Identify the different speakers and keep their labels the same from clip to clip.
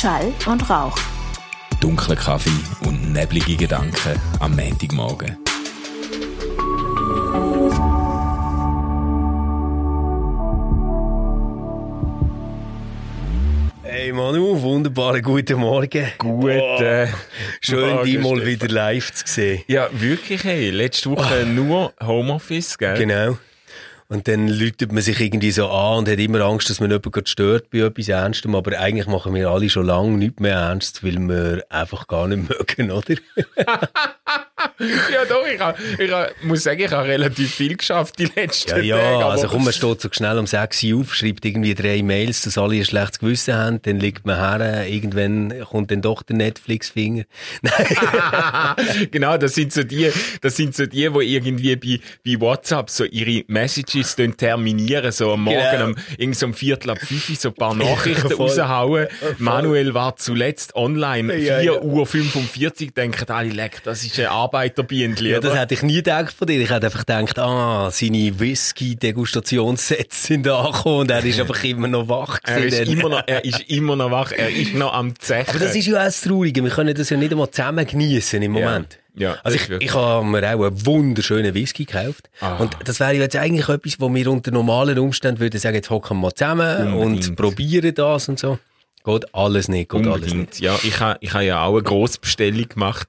Speaker 1: Schall und Rauch.
Speaker 2: Dunkler Kaffee und neblige Gedanken am Montagmorgen.
Speaker 3: Hey Manu, wunderbaren guten Morgen.
Speaker 2: Guten
Speaker 3: Schön,
Speaker 2: Morgen,
Speaker 3: dich mal
Speaker 2: Stefan.
Speaker 3: wieder live zu sehen.
Speaker 2: Ja, wirklich, hey. Letzte Woche nur Homeoffice, gell?
Speaker 3: Genau. Und dann läutet man sich irgendwie so an und hat immer Angst, dass man jemanden stört bei etwas Ernstem. Aber eigentlich machen wir alle schon lange nichts mehr ernst, weil wir einfach gar nicht mögen, oder?
Speaker 2: Ja, doch, ich, hab, ich hab, muss sagen, ich habe relativ viel geschafft die letzten
Speaker 3: Ja,
Speaker 2: Tage.
Speaker 3: ja, also komm, man steht so schnell um 6 Uhr auf, schreibt irgendwie drei Mails, dass alle ein schlechtes Gewissen haben, dann liegt man her, irgendwann kommt dann doch der Netflix-Finger.
Speaker 2: genau, das sind so die, das sind so die, die irgendwie bei, bei WhatsApp so ihre Messages dann terminieren, so am Morgen
Speaker 3: Genau.
Speaker 2: um, irgend so um Viertel ab fünf so ein paar Nachrichten
Speaker 3: Voll.
Speaker 2: raushauen. Manuel war zuletzt online,
Speaker 3: Ja,
Speaker 2: 4
Speaker 3: ja.
Speaker 2: Uhr 45, denken alle, leck, das ist ein Arbeiterbienchen,
Speaker 3: Ja, das hätte ich nie gedacht von dir. Ich hätte einfach gedacht, ah, seine Whisky-Degustationssets sind angekommen und er ist einfach immer noch wach.
Speaker 2: Er ist, immer noch, er ist immer noch wach, er ist noch am Zechen.
Speaker 3: Aber das ist ja auch das Traurige. Wir können das ja nicht einmal zusammen genießen im Moment.
Speaker 2: Ja,
Speaker 3: Also
Speaker 2: das
Speaker 3: ich, ich habe mir auch einen wunderschönen Whisky gekauft.
Speaker 2: Ah.
Speaker 3: Und das wäre ja jetzt eigentlich etwas, wo wir unter normalen Umständen würden sagen, jetzt hocken wir mal zusammen
Speaker 2: Unbedingt.
Speaker 3: und probieren das und so. Geht alles nicht, geht alles nicht.
Speaker 2: Ja, ich habe ich ha ja auch eine Grossbestellung gemacht,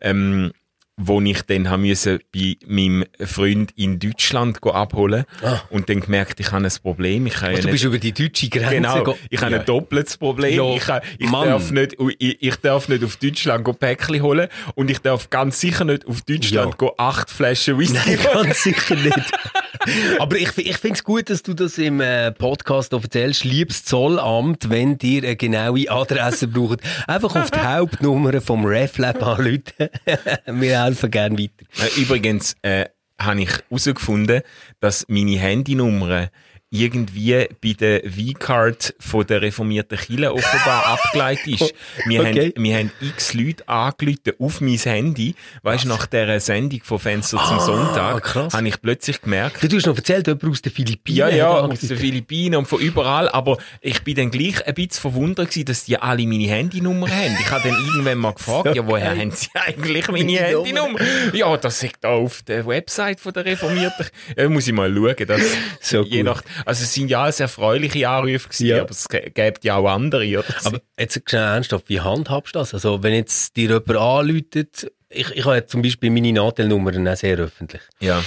Speaker 2: ähm, wo ich dann haben müssen bei meinem Freund in Deutschland abholen und dann gemerkt, ich habe ein Problem. Ich ja
Speaker 3: Also, du bist über die deutsche Grenze
Speaker 2: Genau, ich habe
Speaker 3: Ja.
Speaker 2: ein doppeltes Problem.
Speaker 3: Ja,
Speaker 2: ich ha- ich,
Speaker 3: Mann.
Speaker 2: darf nicht, ich, ich darf nicht auf Deutschland go Päckchen holen und ich darf ganz sicher nicht auf Deutschland
Speaker 3: Ja.
Speaker 2: go acht Flaschen Whisky
Speaker 3: Nein,
Speaker 2: holen.
Speaker 3: ganz sicher nicht. Aber ich, ich finde es gut, dass du das im äh, Podcast erzählst. Liebes Zollamt, wenn ihr eine genaue Adresse braucht, einfach auf die Hauptnummer vom RefLab anrufen. Wir helfen gerne weiter.
Speaker 2: Äh, Übrigens äh, habe ich herausgefunden, dass meine Handynummer irgendwie bei der V-Card von der reformierten Kirche offenbar abgeleitet ist. Wir,
Speaker 3: Okay.
Speaker 2: haben, wir haben x Leute angerufen auf mein Handy. Weißt du, nach dieser Sendung von Fenster zum Sonntag
Speaker 3: Ah, krass.
Speaker 2: habe ich plötzlich gemerkt,
Speaker 3: Du hast noch erzählt, jemand aus den Philippinen.
Speaker 2: ja, ja, aus den Philippinen und von überall, aber ich bin dann gleich ein bisschen verwundert gewesen, dass die alle meine Handynummer haben. Ich habe dann irgendwann mal gefragt, ja, woher haben sie eigentlich meine
Speaker 3: Meine
Speaker 2: Handynummer? Ja, das da auf der Website von der Reformierten. Ja, muss ich mal schauen, dass
Speaker 3: So
Speaker 2: je
Speaker 3: gut.
Speaker 2: nach, also es sind ja alles erfreuliche Anrufe gewesen,
Speaker 3: Ja.
Speaker 2: aber es gibt ja auch andere, oder?
Speaker 3: Aber jetzt schnell ernsthaft, wie handhabst du das? Also, wenn jetzt dir jemand anläutet, ich, ich habe zum Beispiel meine Nadelnummern auch sehr öffentlich.
Speaker 2: ja.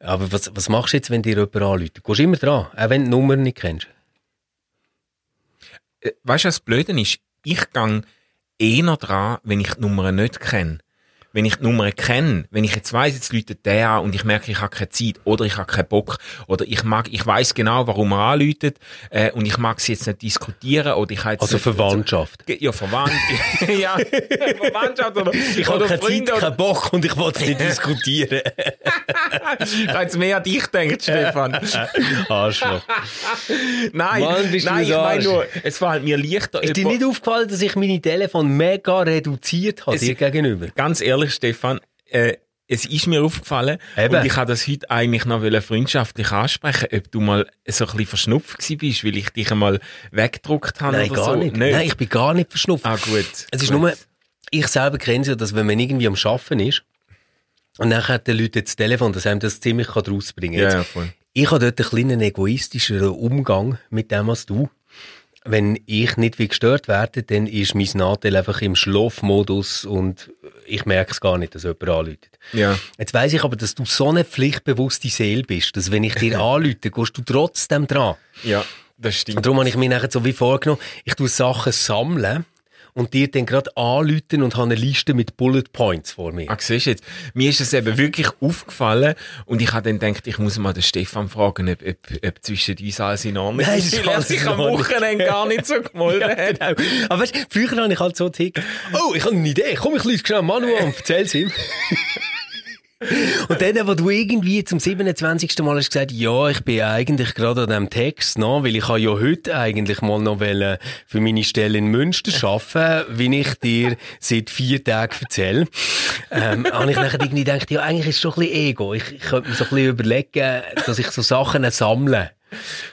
Speaker 3: Aber was, was machst du jetzt, wenn dir jemand anläutet? Gehst du immer dran, auch wenn du die Nummer nicht kennst?
Speaker 2: Äh, Weißt du, was das Blöde ist? Ich gang eher dran, wenn ich die Nummer nicht kenne. Wenn ich die Nummer kenne, wenn ich jetzt weiss, jetzt läutet der an und ich merke, ich habe keine Zeit oder ich habe keinen Bock oder ich mag, ich weiß genau, warum er anläutet äh, und ich mag es jetzt nicht diskutieren oder ich habe jetzt
Speaker 3: Also
Speaker 2: nicht,
Speaker 3: Verwandtschaft.
Speaker 2: Ja, Verwandt. ja, Verwandtschaft oder,
Speaker 3: Ich habe keine Zeit,
Speaker 2: Freunde oder,
Speaker 3: keinen Bock und ich will es nicht diskutieren.
Speaker 2: ich habe jetzt mehr an dich gedacht, Stefan.
Speaker 3: Arschloch.
Speaker 2: Nein,
Speaker 3: Mann,
Speaker 2: nein,
Speaker 3: ein
Speaker 2: ich meine nur, es fällt mir leichter.
Speaker 3: Ist dir nicht aufgefallen, dass ich meine Telefon mega reduziert habe dir gegenüber?
Speaker 2: ganz ehrlich, Stefan, äh, es ist mir aufgefallen
Speaker 3: Eben.
Speaker 2: und ich habe das heute eigentlich noch freundschaftlich ansprechen, ob du mal so ein bisschen verschnupft bist, weil ich dich einmal weggedruckt habe
Speaker 3: Nein,
Speaker 2: oder
Speaker 3: gar
Speaker 2: so.
Speaker 3: nicht. Nein, ich bin gar nicht verschnupft.
Speaker 2: Ah, gut.
Speaker 3: Es ist
Speaker 2: gut.
Speaker 3: nur, ich selber kenne es ja, dass wenn man irgendwie am Arbeiten ist und dann hat der Leute das Telefon, dass einem das ziemlich kann rausbringen
Speaker 2: Ja,
Speaker 3: kann.
Speaker 2: ja, voll.
Speaker 3: Ich habe dort einen kleinen egoistischeren Umgang mit dem als du. Wenn ich nicht wie gestört werde, dann ist mein Nadel einfach im Schlafmodus und ich merke es gar nicht, dass jemand anläutet.
Speaker 2: Ja.
Speaker 3: Jetzt weiss ich aber, dass du so eine pflichtbewusste Seele bist, dass wenn ich dir anlüte, gehst du trotzdem dran.
Speaker 2: Ja, das stimmt.
Speaker 3: Und darum habe ich mir nachher so wie vorgenommen, ich tue Sachen sammeln und dir dann gerade anlüten und habe eine Liste mit Bullet Points vor mir.
Speaker 2: Ah, siehst du jetzt, mir ist es eben wirklich aufgefallen und ich habe dann gedacht, ich muss mal den Stefan fragen, ob, ob, ob zwischen uns alles in Ordnung
Speaker 3: Nein,
Speaker 2: ist,
Speaker 3: das
Speaker 2: weil er sich am. Wochenende gar nicht so gemolden hat.
Speaker 3: Genau. Aber weißt, früher habe ich halt so getickt, oh, ich habe eine Idee, komm, ich lüte schnell Manu an, erzähl's ihm. Und dann, wo du irgendwie zum 27. Mal hast gesagt, ja, ich bin eigentlich gerade an diesem Text, noch, weil ich habe ja heute eigentlich mal noch für meine Stelle in Münster arbeiten, wie ich dir seit vier Tagen erzähle. Ähm, habe ich nachher irgendwie gedacht, ja, eigentlich ist es schon ein bisschen Ego. Ich, ich könnte mir so ein bisschen überlegen, dass ich so Sachen sammle.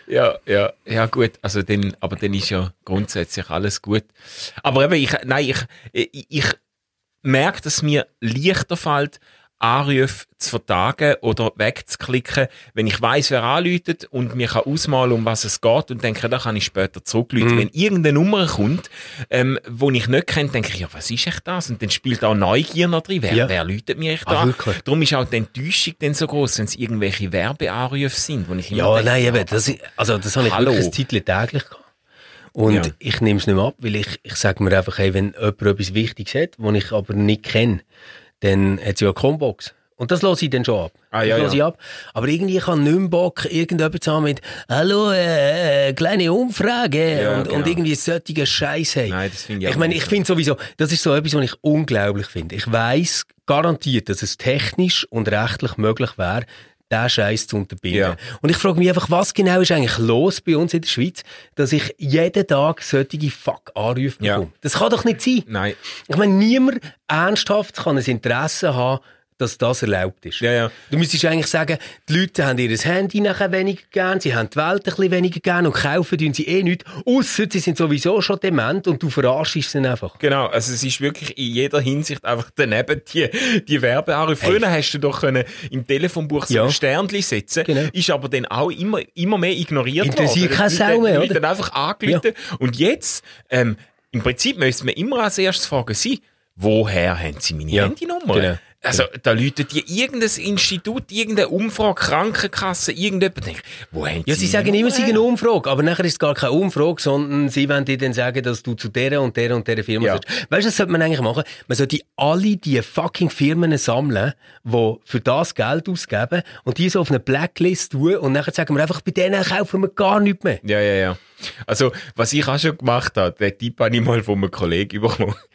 Speaker 2: Ja, ja, ja, gut. Also dann, aber dann ist ja grundsätzlich alles gut. Aber eben, ich, nein, ich, ich, ich merke, dass mir leichter fällt, Anrufe zu vertagen oder wegzuklicken, wenn ich weiß, wer anläutet und mir kann ausmalen, um was es geht und denke, da kann ich später zurückrufen.
Speaker 3: Mhm.
Speaker 2: Wenn irgendeine Nummer kommt, ähm, wo ich nicht kenne, denke ich, ja, was ist echt das? Und dann spielt auch Neugier noch drin. Wer,
Speaker 3: Ja.
Speaker 2: wer läutet mir echt
Speaker 3: Ah,
Speaker 2: an?
Speaker 3: wirklich?
Speaker 2: Darum ist auch die Enttäuschung dann so groß, wenn es irgendwelche Werbeanrufe sind, wo ich immer
Speaker 3: Ja,
Speaker 2: denke,
Speaker 3: nein, eben, das, ist- also das habe ich
Speaker 2: Hallo.
Speaker 3: wirklich ein Zeitchen täglich gehabt. Und
Speaker 2: Ja.
Speaker 3: ich nehme es nicht mehr ab, weil ich, ich sage mir einfach, hey, wenn jemand etwas Wichtiges hat, was ich aber nicht kenne, dann hat sie ja eine Combox. Und das lasse ich dann schon ab.
Speaker 2: Ah, ja,
Speaker 3: das
Speaker 2: ja.
Speaker 3: ich ab. Aber irgendwie ich habe nicht mehr Bock, irgendjemand zu haben mit, hallo, äh, äh, kleine Umfrage.
Speaker 2: Ja,
Speaker 3: und, und
Speaker 2: genau.
Speaker 3: irgendwie solche Scheiß haben.
Speaker 2: Nein, das finde ich
Speaker 3: Ich
Speaker 2: auch
Speaker 3: meine, ich finde sowieso, das ist so etwas, was ich unglaublich finde. Ich weiss garantiert, dass es technisch und rechtlich möglich wäre, diesen Scheiß zu unterbinden.
Speaker 2: Ja.
Speaker 3: Und ich frage mich einfach, was genau ist eigentlich los bei uns in der Schweiz, dass ich jeden Tag solche Fuck-Anrufe
Speaker 2: Ja.
Speaker 3: bekomme? Das kann doch nicht sein.
Speaker 2: Nein.
Speaker 3: Ich meine, niemand ernsthaft kann ein Interesse haben, dass das erlaubt ist.
Speaker 2: Ja, ja.
Speaker 3: Du müsstest eigentlich sagen, die Leute haben ihr Handy nachher weniger gern, sie haben die Welt ein bisschen weniger gern und kaufen tun sie eh nichts, ausser sie sind sowieso schon dement und du verarschst sie einfach.
Speaker 2: Genau, also es ist wirklich in jeder Hinsicht einfach daneben die, die Werbeanrufe. Früher hast du doch können im Telefonbuch so
Speaker 3: Ja.
Speaker 2: ein Sternchen setzen,
Speaker 3: Genau.
Speaker 2: ist aber dann auch immer, immer mehr ignoriert
Speaker 3: Interessiert
Speaker 2: worden.
Speaker 3: keine
Speaker 2: Die
Speaker 3: Sau mehr, oder?
Speaker 2: haben einfach angerufen. Und jetzt, ähm, im Prinzip müsste man immer als erstes fragen, sie, woher haben sie meine
Speaker 3: Ja,
Speaker 2: Handynummer?
Speaker 3: genau.
Speaker 2: Also, da läutet die irgendein Institut, irgendeine Umfrage, Krankenkasse, irgendjemand wo haben
Speaker 3: Ja,
Speaker 2: sie
Speaker 3: sagen immer,
Speaker 2: her?
Speaker 3: sind eine Umfrage, aber nachher ist es gar keine Umfrage, sondern sie wollen dir dann sagen, dass du zu der und der und der Firma
Speaker 2: Ja.
Speaker 3: sollst. Weißt du, was sollte man eigentlich machen? Man sollte alle die fucking Firmen sammeln, die für das Geld ausgeben und die so auf eine Blacklist tun und nachher sagen wir einfach, bei denen kaufen wir gar nichts mehr.
Speaker 2: Ja, ja, ja. Also, was ich auch schon gemacht habe, den Tipp habe ich mal von einem Kollegen bekommen.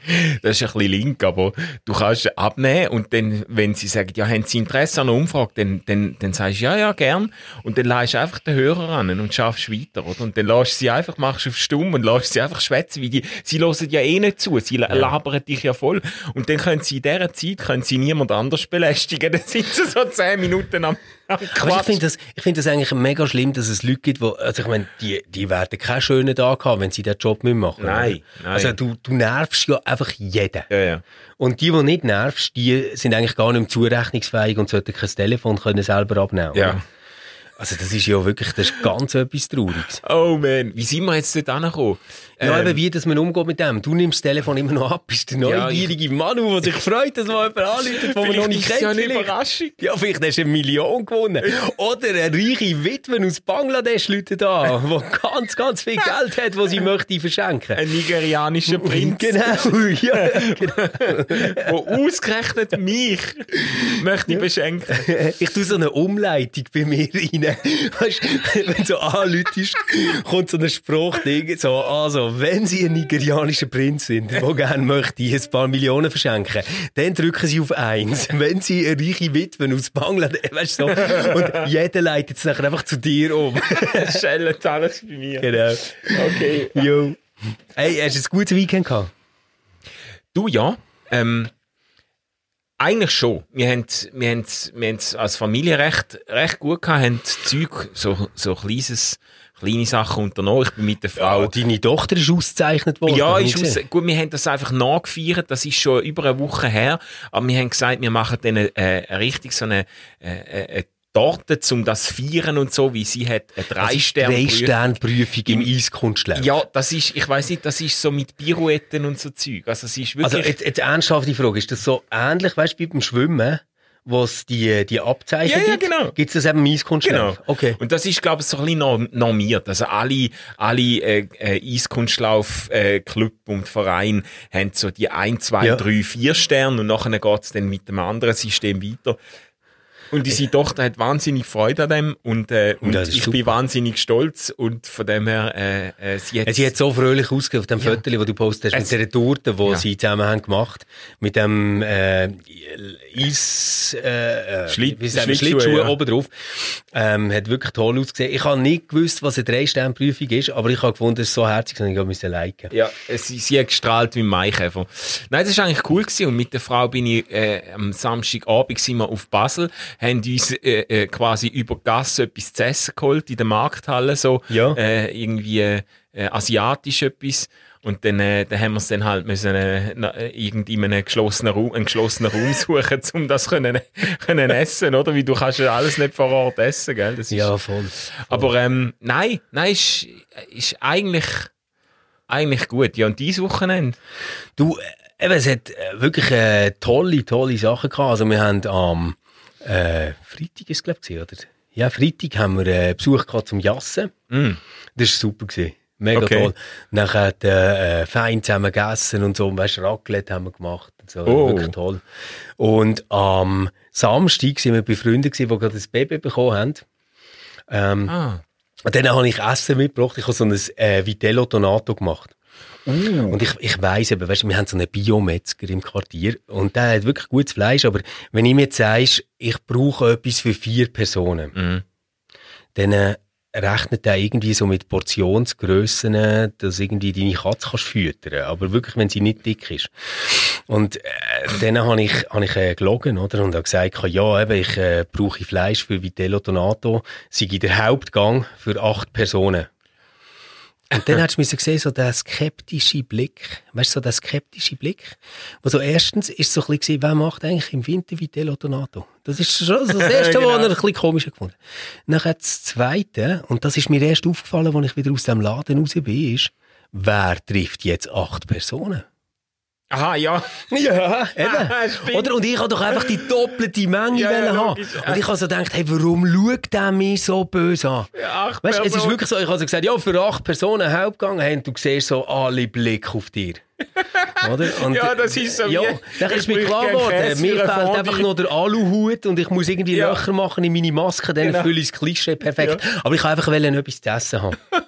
Speaker 2: Das ist ein bisschen link, aber du kannst abnehmen und dann, wenn sie sagen, ja, haben sie Interesse an einer Umfrage, dann, dann, dann sagst du, ja, ja, gern. Und dann lässt du einfach den Hörer an und schaffst weiter, oder? Und dann lässt du sie einfach, machst auf stumm und lässt sie einfach schwätzen, wie die, sie hören ja eh nicht zu, sie la- labern dich ja voll. Und dann können sie in dieser Zeit, können sie niemand anders belästigen, dann sitzen sie so zehn Minuten am
Speaker 3: Aber ich finde das, ich finde das eigentlich mega schlimm, dass es Leute gibt, wo, also ich meine, die, die werden keinen schönen Tag haben, wenn sie den Job nicht machen.
Speaker 2: Nein, nein.
Speaker 3: Also du, du nervst ja einfach jeden.
Speaker 2: Ja, ja.
Speaker 3: Und die, die nicht nervst, die sind eigentlich gar nicht mehr zurechnungsfähig und sollten kein Telefon können selber abnehmen.
Speaker 2: Ja.
Speaker 3: oder? Also das ist ja wirklich, das ist ganz etwas Trauriges.
Speaker 2: Oh man, wie sind wir jetzt dort angekommen?
Speaker 3: Ja,
Speaker 2: Ähm,
Speaker 3: eben wie, dass man umgeht mit dem. Du nimmst das Telefon immer noch ab, bist der
Speaker 2: Ja,
Speaker 3: neugierige Manu, der sich freut, dass mal jemand anruft, den man noch nicht
Speaker 2: ist es ja
Speaker 3: kennt.
Speaker 2: eine. Überraschung.
Speaker 3: Ja, vielleicht hast du eine Million gewonnen. Oder eine reiche Witwe aus Bangladesch läutet an, die ganz, ganz viel Geld hat, das sie möchte verschenken.
Speaker 2: Ein nigerianischer Prinz,
Speaker 3: Genau, ja.
Speaker 2: der ausgerechnet mich möchte beschenken.
Speaker 3: Ich tue so eine Umleitung bei mir rein. Weißt, wenn du so anläutest, kommt so ein Spruchding, so, also, wenn Sie ein nigerianischer Prinz sind, der gerne möchte ein paar Millionen verschenken, dann drücken Sie auf eins. Wenn Sie eine reiche Witwe aus Bangladesch, weißt du, so, und jeder leitet es nachher einfach zu dir um.
Speaker 2: Schellet alles bei mir.
Speaker 3: genau.
Speaker 2: Okay.
Speaker 3: Jo. Hey, hast du ein gutes Weekend gehabt?
Speaker 2: Du ja, ähm, eigentlich schon. Wir haben, wir haben, wir haben als Familie recht, recht gut gehabt, haben Zeug, so, so kleines, kleine Sachen unternommen. Ich bin mit der Frau.
Speaker 3: Oh, deine Tochter ist ausgezeichnet worden.
Speaker 2: Ja, ist aus, gut, wir haben das einfach nachgefeiert, das ist schon über eine Woche her, aber wir haben gesagt, wir machen dann äh, richtig so eine, äh, äh, eine Torte, um das zu feiern und so, wie sie hat eine drei Sterne
Speaker 3: Drei Sterne Prüfung im Eiskunstlauf.
Speaker 2: Ja, das ist, ich weiß nicht, das ist so mit Pirouetten und so Zeug. Also es ist wirklich...
Speaker 3: Also jetzt, jetzt ernsthaft die Frage, ist das so ähnlich, weißt du, wie beim Schwimmen, wo es die, die Abzeichen
Speaker 2: Ja, ja,
Speaker 3: gibt?
Speaker 2: genau.
Speaker 3: Gibt es das eben Eiskunstlauf?
Speaker 2: Genau.
Speaker 3: Okay.
Speaker 2: Und das ist, glaube ich, so ein bisschen norm- normiert. Also alle, alle äh, äh, Eiskunstlauf äh, Club und Verein haben so die ein, zwei,
Speaker 3: Ja.
Speaker 2: drei, vier Sterne und nachher geht's dann mit dem anderen System weiter. Und unsere Tochter hat wahnsinnig Freude an dem und, äh, und ich
Speaker 3: super.
Speaker 2: bin wahnsinnig stolz und von dem her, äh, äh, sie hat...
Speaker 3: Sie hat so fröhlich ausgesehen auf dem
Speaker 2: Ja.
Speaker 3: Foto, das du postest, mit
Speaker 2: Es-
Speaker 3: dieser Torte, die
Speaker 2: Ja.
Speaker 3: sie zusammen haben gemacht, mit dem äh, Eis, äh, äh,
Speaker 2: Schlitt- Schlittschuhe,
Speaker 3: Schlittschuhe
Speaker 2: ja.
Speaker 3: oben drauf. Ähm, hat wirklich toll ausgesehen. Ich habe nicht gewusst, was eine Drei-Sterne-Prüfung ist, aber ich habe gefunden, es ist so herzig, dass ich müssen liken.
Speaker 2: Ja, sie, sie hat gestrahlt wie ein Maikäfer. Nein, das war eigentlich cool gewesen. Und mit der Frau bin ich, äh, am Samstagabend sind wir auf Basel, haben uns äh, äh, quasi über die Gasse etwas zu essen geholt in der Markthalle, so
Speaker 3: Ja.
Speaker 2: äh, irgendwie äh, asiatisch etwas. Und dann, äh, dann haben wir es dann halt müssen, äh, äh, irgendwie in einem geschlossenen Raum, einen geschlossenen Raum suchen, um das können, können essen, oder? Weil du kannst ja alles nicht vor Ort essen, gell? Das ist,
Speaker 3: Ja, voll.
Speaker 2: aber ähm, nein, nein, ist, ist eigentlich, eigentlich gut. Ja, und dieses Wochenende?
Speaker 3: Du, äh, eben, es hat äh, wirklich äh, tolle, tolle Sachen gehabt. Also wir haben am äh, Freitag ist glaube ich, oder? Ja, Freitag haben wir äh, Besuch gehabt zum Jassen.
Speaker 2: Mm.
Speaker 3: Das war super. Gewesen. Mega
Speaker 2: Okay.
Speaker 3: toll. Nachher hat äh, fein zusammen gegessen und so. Weißt, Raclette haben wir gemacht. Und so.
Speaker 2: Oh.
Speaker 3: Wirklich toll. Und am Samstag sind wir bei Freunden, gewesen, die gerade ein Baby bekommen haben. Ähm,
Speaker 2: Ah.
Speaker 3: und dann habe ich Essen mitgebracht. Ich habe so ein äh, Vitello Donato gemacht. Und ich, ich weiss eben, weißt, wir haben so einen Biometzger im Quartier und der hat wirklich gutes Fleisch, aber wenn ihm jetzt sagst, ich brauche etwas für vier Personen,
Speaker 2: Mhm.
Speaker 3: dann äh, rechnet er irgendwie so mit Portionsgrössen, dass irgendwie deine Katze kannst füttern, aber wirklich, wenn sie nicht dick ist. Und äh, dann habe ich, hab ich äh, gelogen, oder? Und habe gesagt, ja, eben, ich äh, brauche Fleisch für Vitello Donato, sei der Hauptgang für acht Personen. Und dann hast du müssen sehen, so der skeptische Blick. Weißt du, so der skeptische Blick. Wo so erstens ist so ein bisschen, wer macht eigentlich im Winter Vitello Donato? Das ist schon so das erste,
Speaker 2: Genau.
Speaker 3: was er ein bisschen komisch gefunden Nachher das zweite, und das ist mir erst aufgefallen, als ich wieder aus dem Laden raus bin, ist, wer trifft jetzt acht Personen?
Speaker 2: Aha, ja.
Speaker 3: Ja, eben.
Speaker 2: Stimmt.
Speaker 3: Oder? Und ich habe doch einfach die doppelte Menge
Speaker 2: Ja, ja,
Speaker 3: haben. Und ich habe so gedacht, hey, warum schaut der mich so böse an?
Speaker 2: Ja,
Speaker 3: Weißt, es ist wirklich so, ich habe so gesagt, ja, für acht Personen Hauptgang, und du siehst so alle Blick auf dir. Oder? Und,
Speaker 2: Ja, das ist so
Speaker 3: Ja, dann ist mir klar geworden, mir fehlt einfach noch der Aluhut und ich muss irgendwie
Speaker 2: Ja.
Speaker 3: Löcher machen in meine Maske, dann
Speaker 2: Genau.
Speaker 3: fülle ich das Klischee perfekt. Aber ich wollte einfach wollen, etwas zu essen haben.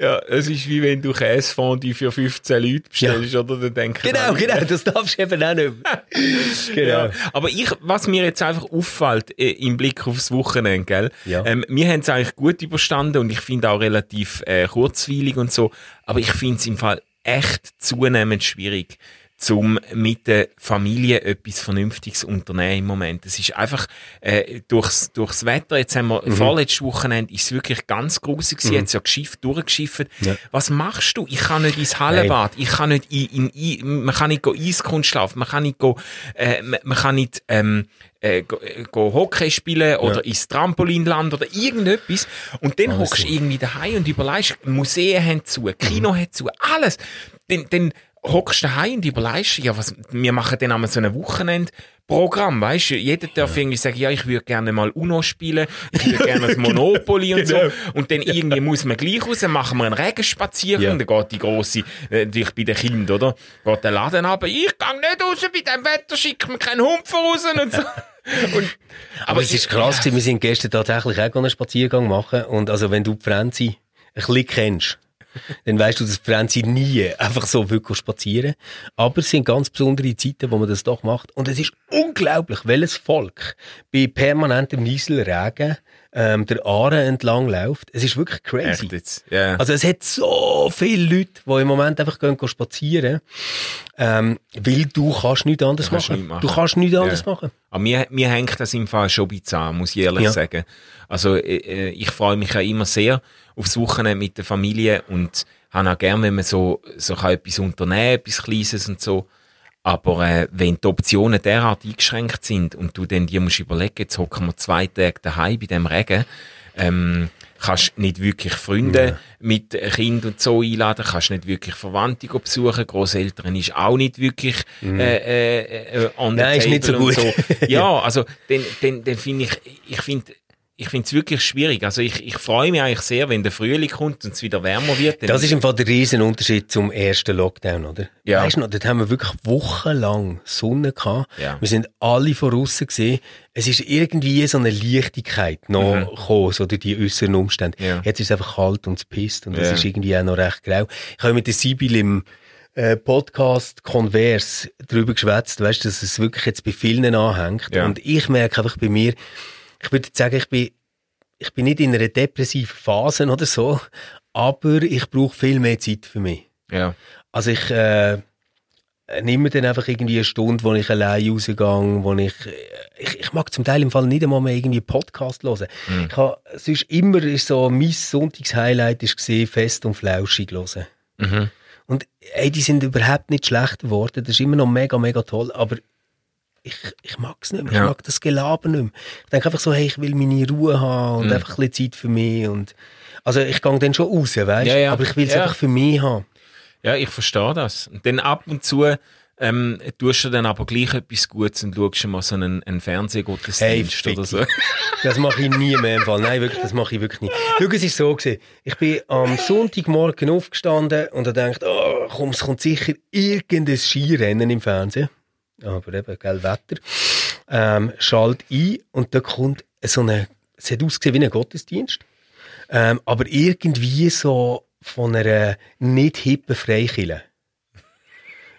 Speaker 2: Ja, es ist wie wenn du Käsefondue für 15 Leute bestellst, oder? Dann
Speaker 3: Genau, genau, das darfst du eben auch nicht. Genau.
Speaker 2: Ja, aber ich, was mir jetzt einfach auffällt äh, im Blick aufs Wochenende, gell?
Speaker 3: Ja.
Speaker 2: Ähm, wir haben es eigentlich gut überstanden und ich finde auch relativ äh, kurzweilig und so. Aber ich finde es im Fall echt zunehmend schwierig, zum mit der Familie etwas Vernünftiges unternehmen im Moment. Es ist einfach äh, durchs, durchs Wetter, jetzt haben wir
Speaker 3: Mhm.
Speaker 2: vorletztes Wochenende, ist es wirklich ganz grusig gewesen, jetzt ja geschifft, durchgeschifft.
Speaker 3: Ja.
Speaker 2: Was machst du? Ich kann nicht ins Hallenbad, ich kann nicht in, in, in man kann nicht go Eiskunst laufen, man kann nicht go, äh, man, man kann nicht ähm, äh, go, äh, go Hockey spielen oder ins Trampolinland oder irgendetwas. Und dann hockst du irgendwie daheim und überlegst, Museen haben zu, Kino
Speaker 3: Mhm.
Speaker 2: hat zu, alles. Dann, dann hockst du daheim und überlegst, ja, was, wir machen dann einmal so ein Wochenendprogramm, weißt du? Jeder darf irgendwie sagen, ja, ich würde gerne mal Uno spielen, ich würde gerne das Monopoly und
Speaker 3: Genau.
Speaker 2: so. Und dann irgendwie muss man gleich raus, dann machen wir einen Regenspaziergang,
Speaker 3: Ja.
Speaker 2: dann geht die grosse, äh, natürlich bei den Kindern, oder? Geht der Laden ab, ich gehe nicht raus, bei dem Wetter schickt mir keinen Hund voraus und so. Und,
Speaker 3: Aber es ist krass, gewesen, wir sind gestern tatsächlich auch einen Spaziergang machen und also wenn du die Franzi ein bisschen kennst, dann weißt du, dass die Franzi nie einfach so wirklich spazieren. Aber es sind ganz besondere Zeiten, wo man das doch macht. Und es ist unglaublich, welches Volk bei permanentem Nieselregen ähm, der Aare entlang läuft. Es ist wirklich crazy.
Speaker 2: ja.
Speaker 3: Also es hat so viele Leute, die im Moment einfach gehen, gehen spazieren, ähm, weil du kannst nichts anderes
Speaker 2: kannst
Speaker 3: machen.
Speaker 2: nichts machen.
Speaker 3: Du kannst nichts anderes
Speaker 2: Ja.
Speaker 3: machen.
Speaker 2: Aber mir, mir hängt das im Fall schon ein bisschen an, muss ich ehrlich
Speaker 3: Ja.
Speaker 2: sagen. Also äh, äh, ich freue mich ja immer sehr aufs Wochenende mit der Familie und habe auch gern, wenn man so, so kann etwas unternehmen, etwas Kleines und so. Aber äh, wenn die Optionen derart eingeschränkt sind und du dann dir musst überlegen, jetzt hocken wir zwei Tage daheim bei dem Regen, ähm, kannst nicht wirklich Freunde mit Kind und so einladen, kannst nicht wirklich Verwandte besuchen, Großeltern ist auch nicht wirklich äh, äh, äh, on
Speaker 3: Mhm. Nein, ist nicht so gut.
Speaker 2: ja, also dann, dann, dann finde ich, ich finde ich finde es wirklich schwierig. Also ich, ich freue mich eigentlich sehr, wenn der Frühling kommt und es wieder wärmer wird.
Speaker 3: Das ist im Fall der riesen Unterschied zum ersten Lockdown, oder?
Speaker 2: Ja.
Speaker 3: Weißt du noch, dort haben wir wirklich wochenlang Sonne gehabt.
Speaker 2: Ja.
Speaker 3: Wir sind alle von aussen gesehen. Es ist irgendwie so eine Leichtigkeit noch gekommen, so durch die äußeren Umstände.
Speaker 2: Mhm. Ja.
Speaker 3: Jetzt ist es einfach kalt und es pisst und es
Speaker 2: Ja.
Speaker 3: ist irgendwie auch noch recht grau. Ich habe mit der Sibyl im äh, Podcast Converse drüber geschwätzt, weißt du, dass es wirklich jetzt bei vielen anhängt.
Speaker 2: Ja.
Speaker 3: Und ich merke einfach bei mir, ich würde sagen, ich bin ich bin nicht in einer depressiven Phase oder so, aber ich brauche viel mehr Zeit für mich.
Speaker 2: ja.
Speaker 3: Also ich, äh, nehme dann einfach irgendwie eine Stunde, wo ich allein rausgehe, wo ich, ich, ich mag zum Teil im Fall nicht einmal mehr irgendwie Podcast hören.
Speaker 2: Mhm.
Speaker 3: Ich habe, sonst immer ist so, mein Sonntagshighlight ist gesehen, fest und flauschig hören.
Speaker 2: Mhm.
Speaker 3: Und ey, die sind überhaupt nicht schlecht geworden. Das ist immer noch mega, mega toll. Aber ich, ich mag es nicht mehr.
Speaker 2: Ja.
Speaker 3: Ich mag das Gelaber nicht mehr. Ich denke einfach so, hey, ich will meine Ruhe haben und
Speaker 2: Mhm.
Speaker 3: einfach ein bisschen Zeit für mich. Und, also ich gehe dann schon raus, weißt
Speaker 2: Ja, ja.
Speaker 3: Aber ich will es einfach für mich haben.
Speaker 2: Ja, ich verstehe das. Und dann ab und zu ähm, tust du dann aber gleich etwas Gutes und schaust mal so einen, einen Fernsehgottesdienst
Speaker 3: Hey,
Speaker 2: oder so.
Speaker 3: Das mache ich nie mehr im Fall. Nein, wirklich, das mache ich wirklich nie. Schau, es ist so gewesen. Ich bin am Sonntagmorgen aufgestanden und habe gedacht, oh, komm, es kommt sicher irgendein Skirennen im Fernsehen. Aber eben, gell, Wetter. Ähm, schalt ein und da kommt so eine, es hat ausgesehen wie ein Gottesdienst. Ähm, aber irgendwie so von einer nicht hippen Freikirche.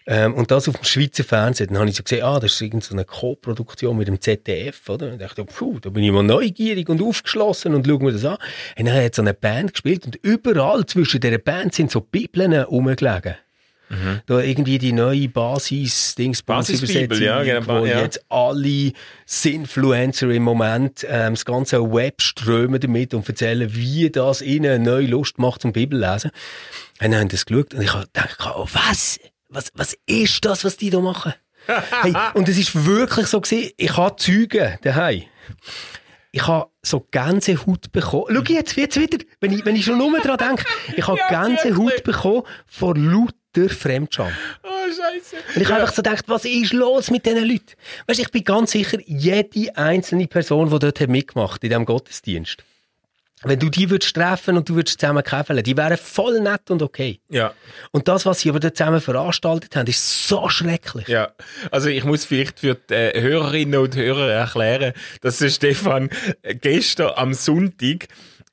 Speaker 3: Ähm, und das auf dem Schweizer Fernsehen. Dann habe ich so gesehen, ah, das ist irgendeine so eine Co-Produktion mit dem ZDF, oder? Und ich dachte, puh, da bin ich mal neugierig und aufgeschlossen und schau mir das an. Und dann hat so eine Band gespielt und überall zwischen dieser Band sind so Bibeln rumgelegen. Da irgendwie die neue Basis, Dings,
Speaker 2: Basisbibel, ja, genau,
Speaker 3: wo
Speaker 2: ja.
Speaker 3: jetzt alle Sinfluencer im Moment ähm, das ganze Web strömen damit und erzählen, wie das ihnen neue Lust macht zum Bibellesen. Und dann haben das geschaut und ich habe gedacht, oh, was? Was, was ist das, was die da machen? hey, und es ist wirklich so gewesen, ich habe Züge daheim. Ich habe so Gänsehaut bekommen. Schau jetzt, jetzt wieder, wenn ich, wenn ich schon nur daran denke, ich habe
Speaker 2: Ja,
Speaker 3: Gänsehaut
Speaker 2: wirklich.
Speaker 3: bekommen vor lauter Fremdscham.
Speaker 2: Oh, Scheiße.
Speaker 3: Und ich habe einfach so gedacht, was ist los mit diesen Leuten? Weißt du, ich bin ganz sicher, jede einzelne Person, die dort hat mitgemacht in diesem Gottesdienst, wenn du die würdest treffen und du würdest zusammen käfeln, die wären voll nett und okay.
Speaker 2: Ja,
Speaker 3: Und das, was sie aber dort zusammen veranstaltet haben, ist so schrecklich.
Speaker 2: ja. Also ich muss vielleicht für die äh, Hörerinnen und Hörer erklären, dass der Stefan äh, gestern am Sonntag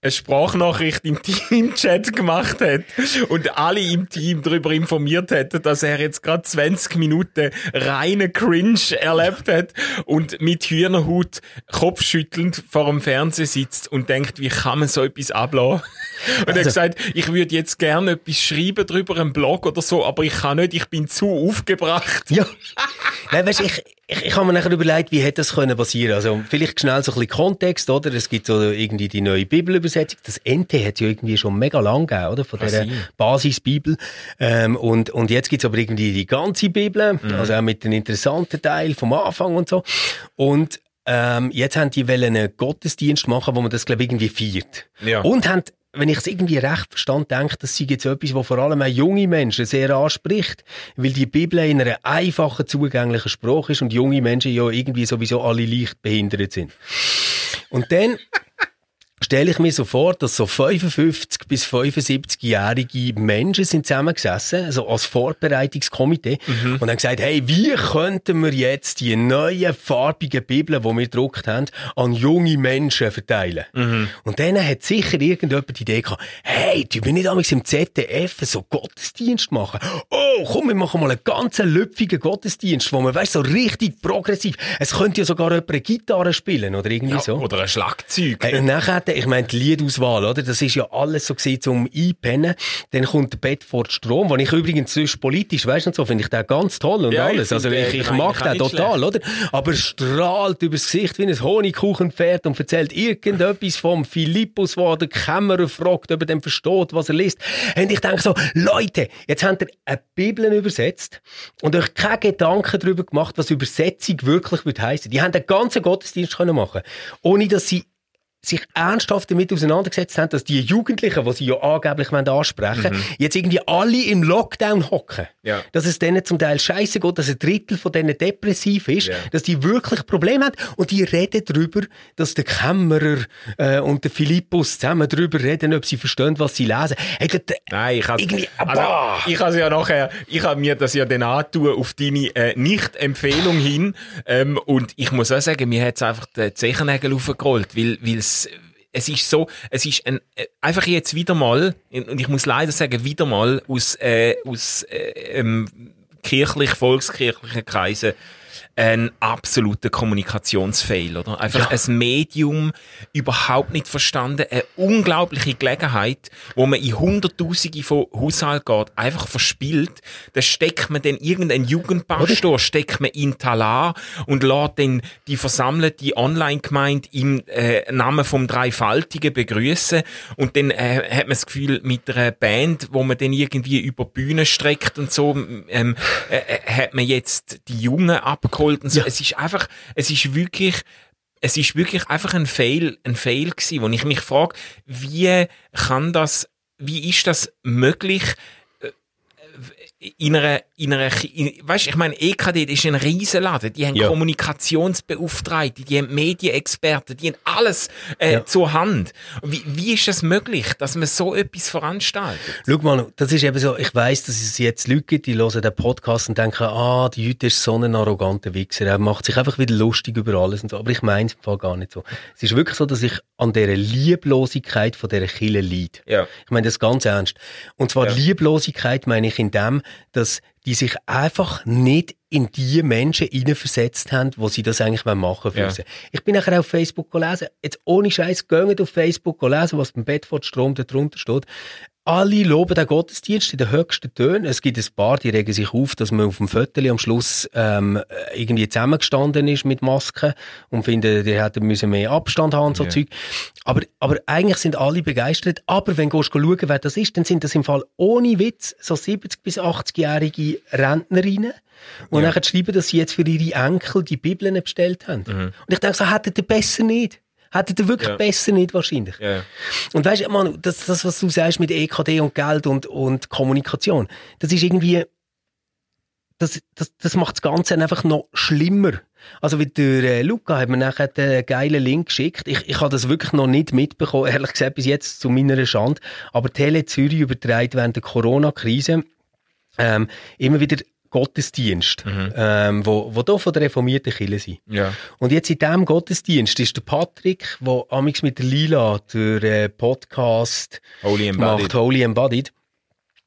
Speaker 2: eine Sprachnachricht im Teamchat gemacht hat und alle im Team darüber informiert hat, dass er jetzt gerade 20 Minuten reine Cringe erlebt hat und mit Hühnerhut kopfschüttelnd vor dem Fernseher sitzt und denkt, wie kann man so etwas ablassen? Und er hat
Speaker 3: Also-
Speaker 2: gesagt, ich würde jetzt gerne etwas schreiben drüber, einen Blog oder so, aber ich kann nicht, ich bin zu aufgebracht.
Speaker 3: Ja. Nein, weißt, ich, ich, ich habe mir nachher überlegt, wie hätte das können passieren Also, vielleicht schnell so ein bisschen Kontext, oder? Es gibt so irgendwie die neue Bibelübersetzung. Das NT hat ja irgendwie schon mega lang gegeben, oder? Von
Speaker 2: Kann
Speaker 3: dieser. Basisbibel. Ähm, und, und jetzt gibt's aber irgendwie die ganze Bibel, also auch mit den interessanten Teil vom Anfang und so. Und, ähm, jetzt haben die wollen einen Gottesdienst machen, wo man das, glaube ich, irgendwie feiert.
Speaker 2: Ja.
Speaker 3: Und haben, wenn ich es irgendwie recht verstand, denke, das sei jetzt etwas, was vor allem auch junge Menschen sehr anspricht, weil die Bibel in einer einfachen, zugänglichen Sprache ist und junge Menschen ja irgendwie sowieso alle leicht behindert sind. Und dann stelle ich mir so vor, dass so 55 bis 75-jährige Menschen sind zusammengesessen, also als Vorbereitungskomitee, und haben gesagt, hey, wie könnten wir jetzt die neuen farbigen Bibeln, die wir gedruckt haben, an junge Menschen verteilen? Und dann hat sicher irgendjemand die Idee gehabt, hey, du wir nicht damals im ZDF so Gottesdienst machen? Oh, komm, wir machen mal einen ganz lüpfigen Gottesdienst, wo man, weißt, so richtig progressiv, es könnte ja sogar jemand eine Gitarre spielen, oder irgendwie
Speaker 2: Ja,
Speaker 3: so.
Speaker 2: Oder ein Schlagzeug.
Speaker 3: Hey, und nachher, ich meine, die Liedauswahl, oder? Das ist ja alles so gewesen zum Einpennen. Dann kommt der Bedford Strom, den ich übrigens sonst politisch, weißt du, so, finde ich den ganz toll und
Speaker 2: Ja, ich
Speaker 3: alles. Also ich,
Speaker 2: den
Speaker 3: ich
Speaker 2: eigentlich
Speaker 3: mag den total, oder? Aber er strahlt übers Gesicht wie ein Honigkuchenpferd und erzählt irgendetwas vom Philippus, wo der Kämmerer fragt, ob er dann versteht, was er liest. Und ich denke so, Leute, jetzt habt ihr eine Bibel übersetzt und euch keine Gedanken darüber gemacht, was Übersetzung wirklich würde. Die haben den ganzen Gottesdienst können machen, ohne dass sie sich ernsthaft damit auseinandergesetzt haben, dass die Jugendlichen, die sie ja angeblich wollen ansprechen jetzt irgendwie alle im Lockdown hocken.
Speaker 2: Ja.
Speaker 3: Dass es denen zum Teil scheiße geht, dass ein Drittel von denen depressiv ist,
Speaker 2: Ja.
Speaker 3: dass die wirklich Probleme haben und die reden darüber, dass der Kämmerer äh, und der Philippus zusammen darüber reden, ob sie verstehen, was sie lesen. Hey, das-
Speaker 2: Nein, ich habe also, ich habe ja nachher, ich habe mir das ja dann antun auf deine äh, Nicht-Empfehlung hin ähm, und ich muss auch sagen, mir hat es einfach die Zechennägel aufgerollt, weil weil es es ist so, es ist ein, äh, einfach jetzt wieder mal, und ich muss leider sagen, wieder mal aus, äh, aus äh, ähm, kirchlich, volkskirchlichen Kreisen ein absoluter Kommunikationsfail, oder? Einfach
Speaker 3: Ja.
Speaker 2: ein Medium überhaupt nicht verstanden, eine unglaubliche Gelegenheit, wo man in Hunderttausende von Haushalten geht, einfach verspielt. Da steckt man dann irgendeinen Jugendpastor, steckt man in Talar und lässt dann die versammelte Online-Gemeinde im äh, Namen vom Dreifaltigen begrüßen und dann äh, hat man das Gefühl, mit einer Band, wo man dann irgendwie über die Bühne streckt und so, ähm, äh, äh, hat man jetzt die Jungen abgeholt und so.
Speaker 3: Ja.
Speaker 2: Es ist einfach, es ist wirklich, es ist wirklich einfach ein Fail, ein Fail gewesen, wo ich mich frage, wie kann das, wie ist das möglich, in einer, in einer, in, weißt, ich meine, EKD, das ist ein Riesenladen. Die haben
Speaker 3: Ja.
Speaker 2: Kommunikationsbeauftragte, die haben Medienexperten, die haben alles äh,
Speaker 3: Ja.
Speaker 2: zur Hand. Wie, wie ist es möglich, dass man so etwas veranstaltet?
Speaker 3: Schau mal, das ist eben so, ich weiss, dass es jetzt Leute gibt, die hören den Podcast und denken, ah, die Jüte ist so ein arroganter Wichser, er macht sich einfach wieder lustig über alles und so. Aber ich meine es im Fall gar nicht so. Es ist wirklich so, dass ich an dieser Lieblosigkeit von dieser Kille leide.
Speaker 2: Ja.
Speaker 3: Ich meine das ganz ernst. Und zwar
Speaker 2: Ja.
Speaker 3: Lieblosigkeit meine ich in dem, dass die sich einfach nicht in die Menschen hineinversetzt haben, wo sie das eigentlich machen für
Speaker 2: Ja.
Speaker 3: sie. Ich bin nachher auf Facebook gelesen, jetzt ohne Scheiß, geht auf Facebook lesen, was beim Bedford Strom da drunter steht. Alle loben den Gottesdienst in den höchsten Tönen. Es gibt ein paar, die regen sich auf, dass man auf dem Viertel am Schluss ähm, irgendwie zusammengestanden ist mit Masken und finden, die hätten müssen mehr Abstand haben und so
Speaker 2: Ja.
Speaker 3: Zeug. Aber, aber eigentlich sind alle begeistert. Aber wenn du schauen, wer das ist, dann sind das im Fall ohne Witz so 70- bis 80-jährige Rentnerinnen. Und
Speaker 2: Ja.
Speaker 3: nachher schreiben, dass sie jetzt für ihre Enkel die Bibeln bestellt haben.
Speaker 2: Mhm.
Speaker 3: Und ich denke so, hättet ihr besser nicht. Hättet ihr wirklich
Speaker 2: Ja.
Speaker 3: besser nicht wahrscheinlich.
Speaker 2: Ja.
Speaker 3: Und weißt du, Manu, das, das, was du sagst mit EKD und Geld und, und Kommunikation, das ist irgendwie, das, das, das macht das Ganze einfach noch schlimmer. Also wie der äh, Luca hat mir nachher den geilen Link geschickt. Ich, ich habe das wirklich noch nicht mitbekommen, ehrlich gesagt, bis jetzt zu meiner Schande. Aber Tele Zürich überträgt während der Corona-Krise ähm, immer wieder Gottesdienst, ähm, wo, wo da von der reformierten Kirche sind.
Speaker 2: Ja.
Speaker 3: Und jetzt in diesem Gottesdienst ist der Patrick, der amix mit der Lila der äh, Podcast
Speaker 2: Holy
Speaker 3: macht, Holy Embodied,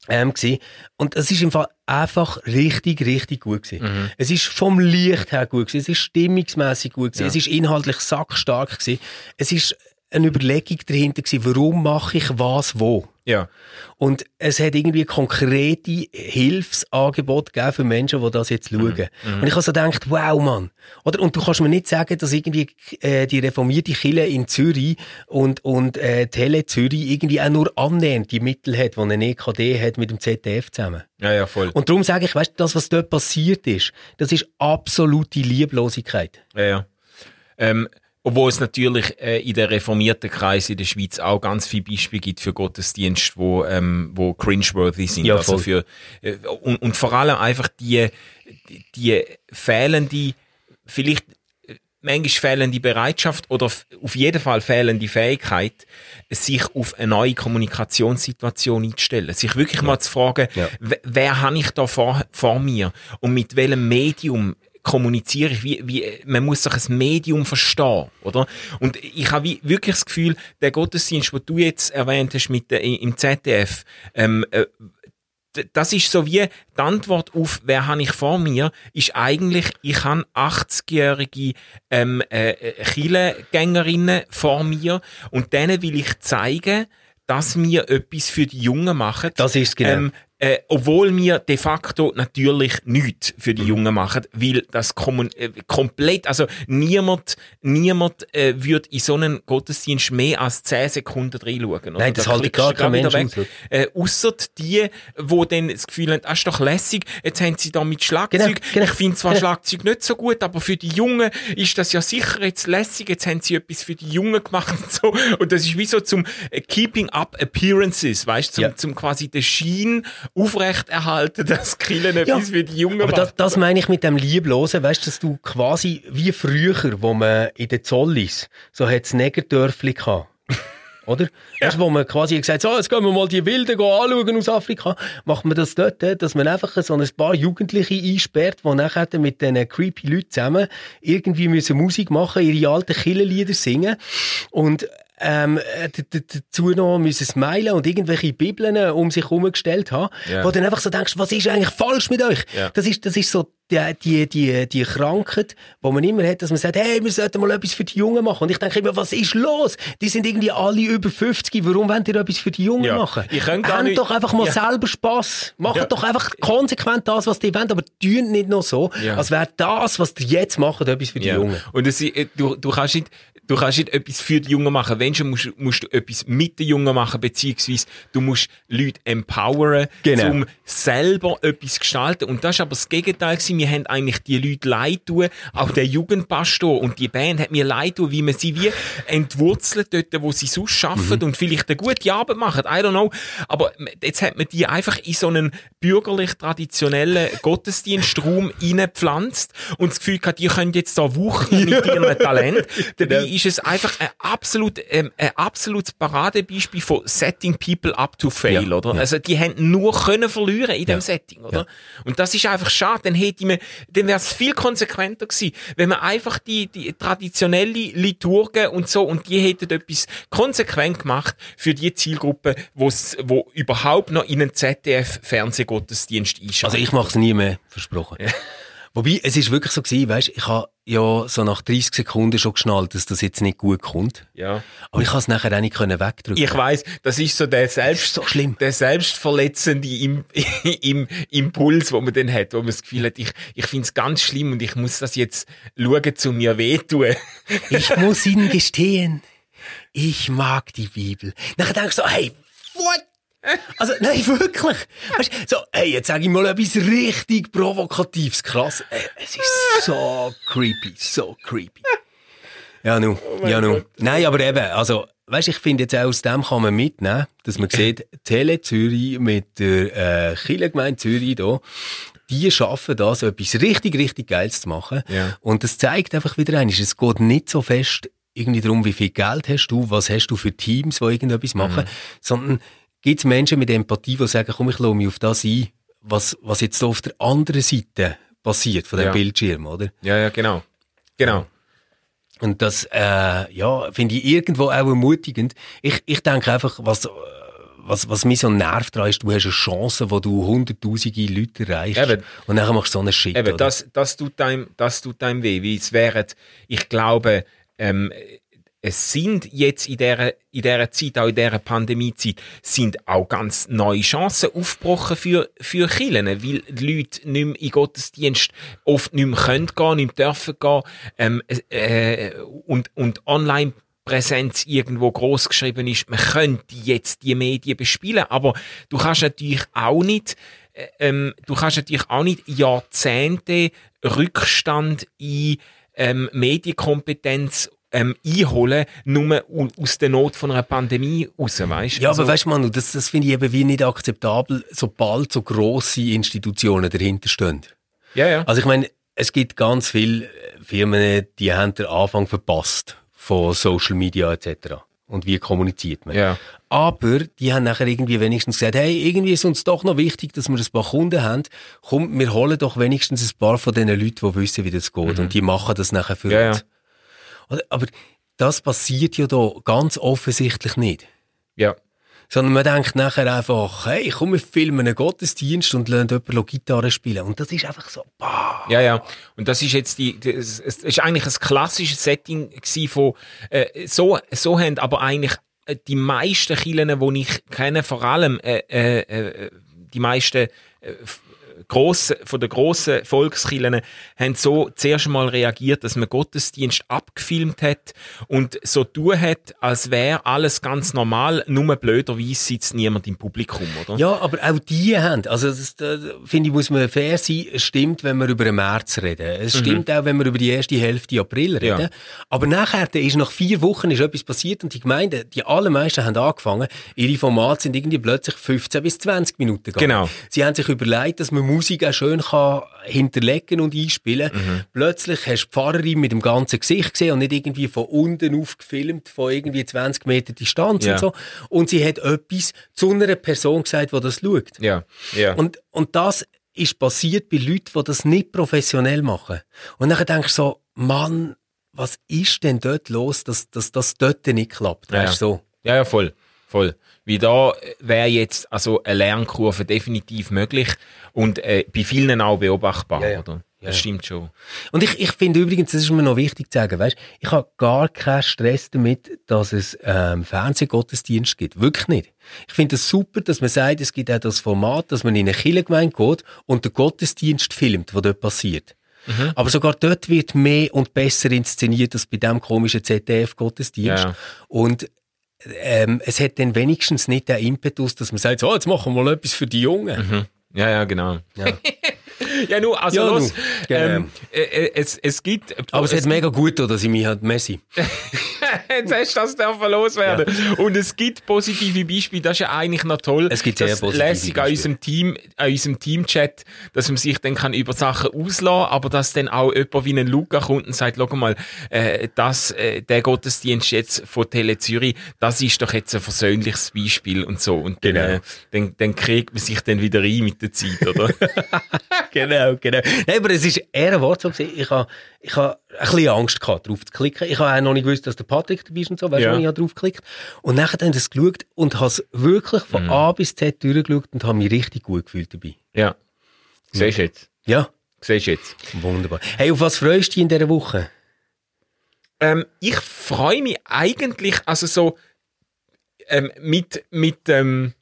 Speaker 3: ähm, gsi. Und es ist im Fall einfach richtig, richtig gut gewesen.
Speaker 2: Mhm.
Speaker 3: Es ist vom Licht her gut gewesen. Es ist stimmungsmäßig gut gewesen.
Speaker 2: Ja.
Speaker 3: Es ist inhaltlich sackstark gewesen. Es ist eine Überlegung dahinter gewesen, warum mache ich was wo.
Speaker 2: Ja.
Speaker 3: Und es hat irgendwie konkrete Hilfsangebote gegeben für Menschen, die das jetzt schauen.
Speaker 2: Mhm.
Speaker 3: Und ich habe so gedacht, wow, Mann. Oder? Und du kannst mir nicht sagen, dass irgendwie äh, die reformierte Kirche in Zürich und, und äh, Tele Zürich irgendwie auch nur annähernd die Mittel hat, die ein EKD hat mit dem ZDF zusammen.
Speaker 2: Ja, ja, voll.
Speaker 3: Und darum sage ich, weißt du, das, was dort passiert ist, das ist absolute Lieblosigkeit.
Speaker 2: Ja, ja. Ähm, obwohl es natürlich äh, in den reformierten Kreisen in der Schweiz auch ganz viele Beispiele gibt für Gottesdienste, wo, ähm, wo cringeworthy sind.
Speaker 3: Ja,
Speaker 2: also für, äh, und, und vor allem einfach die, die fehlende, vielleicht äh, manchmal fehlende Bereitschaft oder auf jeden Fall fehlende Fähigkeit, sich auf eine neue Kommunikationssituation einzustellen. Sich wirklich mal zu fragen,
Speaker 3: Ja.
Speaker 2: wer, wer habe ich da vor, vor mir und mit welchem Medium kommuniziere ich, wie, wie, man muss doch ein Medium verstehen, oder? Und ich habe wirklich das Gefühl, der Gottesdienst, den du jetzt erwähnt hast mit der, im ZDF, ähm, äh, das ist so wie die Antwort auf, wer habe ich vor mir, ist eigentlich, ich habe 80-jährige ähm, äh, äh, Kirchengängerinnen vor mir und denen will ich zeigen, dass wir etwas für die Jungen machen.
Speaker 3: Das ist genau.
Speaker 2: Ähm, äh, obwohl wir de facto natürlich nichts für die Jungen machen, weil das kommun äh, komplett, also niemand, niemand äh, würde in so einen Gottesdienst mehr als 10 Sekunden reinschauen.
Speaker 3: Nein, das
Speaker 2: Da
Speaker 3: halte
Speaker 2: klickst
Speaker 3: gar kein Mensch
Speaker 2: weg. Äh, ausser die, wo dann das Gefühl haben, das ist doch lässig, jetzt haben sie da mit Schlagzeug.
Speaker 3: Genau, genau,
Speaker 2: ich finde zwar
Speaker 3: genau.
Speaker 2: Schlagzeug nicht so gut, aber für die Jungen ist das ja sicher jetzt lässig, jetzt haben sie etwas für die Jungen gemacht und so. Und das ist wie so zum äh, Keeping Up Appearances, weißt du, zum,
Speaker 3: Ja.
Speaker 2: zum quasi den Schein aufrechterhalten, dass Killen
Speaker 3: Ja,
Speaker 2: etwas für die Jungen
Speaker 3: Aber das, das meine ich mit dem Lieblosen, weißt du, dass du quasi wie früher, wo man in den Zollis, so hat es Negerdörfli gehabt. Oder? Weißt du, wo man quasi gesagt hat, so, jetzt gehen wir mal die Wilden anschauen aus Afrika. Macht man das dort, äh, dass man einfach so ein paar Jugendliche einsperrt, die nachher mit diesen creepy Leuten zusammen irgendwie müssen Musik machen, ihre alten Killenlieder singen. Und ähm, äh, dazu noch müssen smilen und irgendwelche Bibeln äh, um sich herum gestellt haben,
Speaker 2: Ja.
Speaker 3: wo du dann einfach so denkst, was ist eigentlich falsch mit euch?
Speaker 2: Ja.
Speaker 3: Das ist, das ist so die, die, die, die Krankheit, die man immer hat, dass man sagt, hey, wir sollten mal etwas für die Jungen machen. Und ich denke immer, was ist los? Die sind irgendwie alle über 50, warum wollt ihr etwas für die Jungen
Speaker 2: Ja.
Speaker 3: machen?
Speaker 2: Ich könnte
Speaker 3: Habt
Speaker 2: nicht-
Speaker 3: doch einfach mal
Speaker 2: Ja.
Speaker 3: selber Spass. Macht
Speaker 2: Ja.
Speaker 3: doch einfach konsequent das, was die wollen, aber tun nicht noch so, als wäre das, was die jetzt machen, etwas für die. Jungen.
Speaker 2: Und es, du, du kannst nicht, du kannst nicht etwas für die Jungen machen. Wenn schon, musst, musst du etwas mit den Jungen machen, beziehungsweise du musst Leute empoweren,
Speaker 3: Genau.
Speaker 2: um selber etwas gestalten. Und das ist aber das Gegenteil gewesen. Wir haben eigentlich die Leute leid tun. Auch der Jugendpastor und die Band hat mir leid tun, wie man sie wie entwurzelt dort, wo sie sonst
Speaker 3: Mhm.
Speaker 2: arbeiten und vielleicht eine gute Arbeit machen. I don't know. Aber jetzt hat man die einfach in so einen bürgerlich-traditionellen Gottesdienstraum reingepflanzt und das Gefühl gehabt, die können jetzt da wuchern mit ihrem Talent. Dabei
Speaker 3: Genau.
Speaker 2: Ist es einfach ein absolut, ähm, ein absolutes Paradebeispiel von Setting People up to fail,
Speaker 3: Ja,
Speaker 2: oder?
Speaker 3: ja.
Speaker 2: Also, die haben nur können verlieren in dem
Speaker 3: Ja,
Speaker 2: Setting, oder? Und das ist einfach schade. Dann hätte man, dann wäre es viel konsequenter gewesen, wenn man einfach die, die traditionelle Liturgen und so, und die hätten etwas konsequent gemacht für die Zielgruppe, wo's, wo überhaupt noch in einen ZDF-Fernsehgottesdienst einschalten.
Speaker 3: Also ich mache es nie mehr, versprochen. Wobei, es ist wirklich so gewesen, weißt, ich habe ja so nach 30 Sekunden schon geschnallt, dass das jetzt nicht gut kommt.
Speaker 2: ja.
Speaker 3: Aber ich kann es nachher auch nicht können wegdrücken.
Speaker 2: Ich weiß, das ist so der selbst,
Speaker 3: so schlimm.
Speaker 2: der selbstverletzende Im, im, Impuls, wo man dann hat, wo man das Gefühl hat, ich, ich finde es ganz schlimm und ich muss das jetzt schauen, zu mir wehtun.
Speaker 3: Ich muss Ihnen gestehen, ich mag die Bibel. Nachher denkst du so, hey? Also, nein, wirklich. Weißt, du, so, hey, jetzt sage ich mal etwas richtig Provokatives. Krass. Äh, Es ist so creepy, so creepy. Ja, nu, ja, nu. Nein, aber eben, also, weißt, ich finde jetzt auch aus dem kann man mitnehmen, dass man sieht, Tele Zürich mit der äh, Kirchengemeinde Zürich da, die schaffen das, etwas richtig, richtig Geiles zu machen.
Speaker 2: Ja.
Speaker 3: Und das zeigt einfach wieder eines, es geht nicht so fest irgendwie darum, wie viel Geld hast du, was hast du für Teams, die irgendetwas machen, sondern gibt es Menschen mit Empathie, die sagen, komm, ich lasse mich auf das ein, was, was jetzt so auf der anderen Seite passiert von dem
Speaker 2: Ja.
Speaker 3: Bildschirm, oder?
Speaker 2: Ja, ja, genau. Genau.
Speaker 3: Und das, äh, ja, finde ich irgendwo auch ermutigend. Ich, ich denke einfach, was, was, was mich so nervt daran ist, du hast eine Chance, wo du hunderttausende Leute erreichst.
Speaker 2: Eben.
Speaker 3: Und dann machst du so einen Shit.
Speaker 2: Eben,
Speaker 3: oder?
Speaker 2: das, das tut einem, das tut einem weh, weil es wären, ich glaube, ähm, es sind jetzt in dieser, in dieser Zeit, auch in dieser Pandemiezeit, sind auch ganz neue Chancen aufgebrochen für, für Kirchen, weil die Leute nicht mehr in Gottesdienst oft nicht mehr können gehen, nicht mehr dürfen gehen, ähm, äh, und, und online Präsenz irgendwo groß geschrieben ist, man könnte jetzt die Medien bespielen, aber du kannst natürlich auch nicht, äh, ähm, du kannst natürlich auch nicht Jahrzehnte Rückstand in ähm, Medienkompetenz ähm, einholen, nur aus der Not von einer Pandemie raus, weißt?
Speaker 3: Ja,
Speaker 2: Also,
Speaker 3: aber weißt du, Manu, das, das finde ich eben wie nicht akzeptabel, sobald so grosse Institutionen dahinter stehen.
Speaker 2: ja, ja.
Speaker 3: Also ich meine, es gibt ganz viele Firmen, die haben den Anfang verpasst von Social Media etc. Und wie kommuniziert man.
Speaker 2: Ja.
Speaker 3: Aber die haben nachher irgendwie wenigstens gesagt, hey, irgendwie ist uns doch noch wichtig, dass wir ein paar Kunden haben. Komm, wir holen doch wenigstens ein paar von diesen Leuten, die wissen, wie das geht. Und die machen das nachher für
Speaker 2: Mhm. Ja,
Speaker 3: uns. Oder? Aber das passiert ja da ganz offensichtlich nicht.
Speaker 2: ja.
Speaker 3: Sondern man denkt nachher einfach, hey, komm, wir filmen einen Gottesdienst und lernen jemanden Gitarre spielen. Und das ist einfach so, bah.
Speaker 2: Ja, ja. Und das ist jetzt die, das, es ist eigentlich ein klassisches Setting von, äh, so, so haben aber eigentlich äh, die meisten Kirchen, die ich kenne, vor allem, äh, äh, äh, die meisten, äh, f- grosse, von den grossen Volkskirchen haben so zuerst mal reagiert, dass man Gottesdienst abgefilmt hat und so tun hat, als wäre alles ganz normal, nur blöderweise sitzt niemand im Publikum, oder?
Speaker 3: Ja, aber auch die haben, also das, da, finde ich, muss man fair sein, es stimmt, wenn wir über den März reden. Es stimmt auch, wenn wir über die erste Hälfte April reden.
Speaker 2: Mhm. Ja.
Speaker 3: Aber nachher da ist nach vier Wochen ist etwas passiert und die Gemeinden, die allermeisten haben angefangen, ihre Formate sind irgendwie plötzlich 15 bis 20 Minuten gegangen.
Speaker 2: Genau.
Speaker 3: Sie haben sich überlegt, dass man Musik auch schön kann hinterlegen und einspielen.
Speaker 2: Mhm.
Speaker 3: Plötzlich hast du die Pfarrerin mit dem ganzen Gesicht gesehen und nicht irgendwie von unten aufgefilmt, von irgendwie 20 Meter Distanz
Speaker 2: Ja.
Speaker 3: und so. Und sie hat etwas zu einer Person gesagt, die das schaut.
Speaker 2: Ja, ja.
Speaker 3: Und, und das ist passiert bei Leuten, die das nicht professionell machen. Und dann denkst du so, Mann, was ist denn dort los, dass, dass das dort nicht klappt?
Speaker 2: Ja,
Speaker 3: Weißt du, so?
Speaker 2: Ja, ja, voll. Voll. Wie da wäre jetzt also eine Lernkurve definitiv möglich und äh, bei vielen auch beobachtbar,
Speaker 3: Ja, ja.
Speaker 2: oder? Das
Speaker 3: ja.
Speaker 2: stimmt schon.
Speaker 3: Und ich, ich finde übrigens, das ist mir noch wichtig zu sagen, weißt, ich habe gar keinen Stress damit, dass es ähm, Fernsehgottesdienst gibt. Wirklich nicht. Ich finde es super, dass man sagt, es gibt auch das Format, dass man in eine Kirchengemeinde geht und den Gottesdienst filmt, was dort passiert.
Speaker 2: Mhm.
Speaker 3: Aber sogar dort wird mehr und besser inszeniert als bei dem komischen ZDF-Gottesdienst.
Speaker 2: Ja.
Speaker 3: Und ähm, es hat dann wenigstens nicht den Impetus, dass man sagt, so, jetzt machen wir mal etwas für die Jungen.
Speaker 2: Mhm. Ja, ja, genau.
Speaker 3: Ja.
Speaker 2: Ja, nur, also
Speaker 3: Ja,
Speaker 2: los.
Speaker 3: genau.
Speaker 2: ähm, äh, äh, es, es gibt...
Speaker 3: Aber es hat mega gut, dass ich mich halt Messi.
Speaker 2: Jetzt hast du das dürfen loswerden. Und es gibt positive Beispiele, das ist ja eigentlich noch toll.
Speaker 3: Es gibt sehr positive
Speaker 2: lässig an unserem Team, an unserem Teamchat, dass man sich dann kann über Sachen auslassen, aber dass dann auch jemand wie ein Luca kommt und sagt, schau mal, äh, das, äh, der Gottesdienst jetzt von Tele Zürich, das ist doch jetzt ein versöhnliches Beispiel und so. Und dann,
Speaker 3: Genau.
Speaker 2: äh, dann, dann kriegt man sich dann wieder rein mit der Zeit, oder?
Speaker 3: genau, genau. Nein, aber es ist eher ein Wort so gewesen. Ich habe, ich habe ein bisschen Angst gehabt, drauf zu klicken. Ich habe auch noch nicht gewusst, dass der Patrick dabei ist und so. Weißt du,
Speaker 2: Ja.
Speaker 3: ich habe drauf geklickt. Und nachher dann das geschaut und habe es wirklich von
Speaker 2: Mhm.
Speaker 3: A bis Z durchgeschaut und habe mich richtig gut gefühlt dabei.
Speaker 2: ja. Siehst du jetzt?
Speaker 3: Ja,
Speaker 2: Siehst du jetzt?
Speaker 3: wunderbar. Hey, auf was freust du dich in dieser Woche?
Speaker 2: Ähm, ich freue mich eigentlich, also so ähm, mit mit ähm,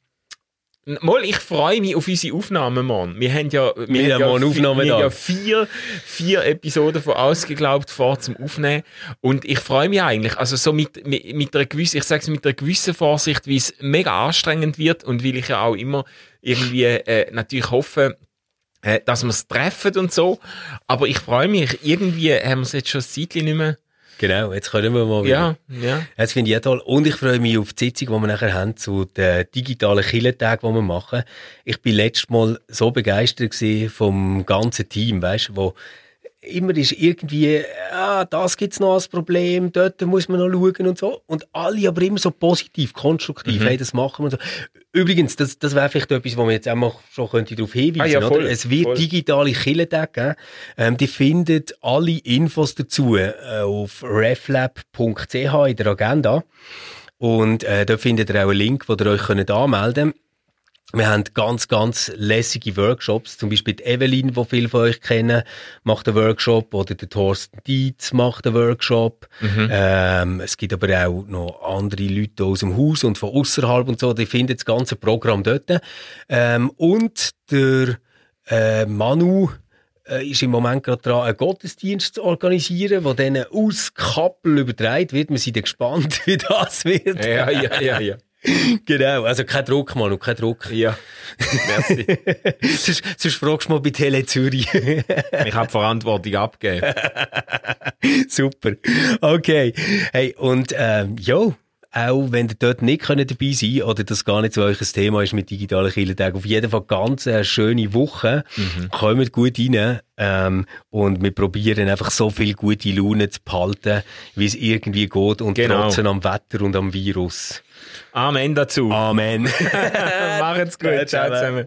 Speaker 2: Mal, ich freue mich auf unsere Aufnahmen, Mann. Wir haben ja, wir,
Speaker 3: Wir haben
Speaker 2: ja,
Speaker 3: morgen
Speaker 2: vi-
Speaker 3: Aufnahmen
Speaker 2: wir haben ja vier, vier Episoden von Ausgeglaubt vor zum Aufnehmen. Und ich freue mich eigentlich, also so mit, mit, mit einer gewissen, ich sag's mit einer gewissen Vorsicht, wie es mega anstrengend wird und weil ich ja auch immer irgendwie äh, natürlich hoffe, äh, dass wir es treffen und so. Aber ich freue mich, irgendwie haben wir es jetzt schon ein Zeitchen nicht mehr.
Speaker 3: Genau, jetzt können wir mal wieder.
Speaker 2: Ja, ja.
Speaker 3: Das finde ich auch toll. Und ich freue mich auf die Sitzung, die wir nachher haben, zu den digitalen Killentagen, die wir machen. Ich bin letztes Mal so begeistert vom ganzen Team, weißt du, wo immer ist irgendwie, ah, das gibt's noch als Problem, dort muss man noch schauen und so. Und alle aber immer so positiv, konstruktiv,
Speaker 2: Mhm.
Speaker 3: hey, das machen wir und so. Übrigens, das, das wäre vielleicht etwas, wo man jetzt auch schon könnte darauf hinweisen,
Speaker 2: Ah ja, voll,
Speaker 3: oder? Es wird
Speaker 2: voll.
Speaker 3: digitale Killentage geben. Ähm, die findet alle Infos dazu äh, auf reflab.ch in der Agenda. Und äh, da findet ihr auch einen Link, wo ihr euch könnt anmelden könnt. Wir haben ganz, ganz lässige Workshops. Zum Beispiel die Evelyn, die viele von euch kennen, macht einen Workshop. Oder der Thorsten Dietz macht einen Workshop. Ähm, es gibt aber auch noch andere Leute aus dem Haus und von außerhalb und so. Die finden das ganze Programm dort. Ähm, und der äh, Manu äh, ist im Moment gerade dran, einen Gottesdienst zu organisieren, der dann aus Kappel übertragen wird. Wir sind gespannt, wie das wird.
Speaker 2: Ja, ja, ja, ja.
Speaker 3: Genau, also kein Druck, Manu, kein Druck.
Speaker 2: Ja. Merci.
Speaker 3: sonst, sonst fragst du mal bei Tele Zürich.
Speaker 2: Ich habe Verantwortung abgegeben.
Speaker 3: Super. Okay. Hey, und ähm, jo, auch wenn ihr dort nicht könnt dabei sein oder das gar nicht so euch ein Thema ist mit digitalen Kirchentagen, auf jeden Fall ganz eine schöne Woche. Kommt gut rein ähm, und wir probieren einfach so viel gute Laune zu behalten, wie es irgendwie geht und
Speaker 2: Genau.
Speaker 3: trotzen am Wetter und am Virus.
Speaker 2: Amen dazu.
Speaker 3: Amen.
Speaker 2: Macht's gut. Ciao zusammen.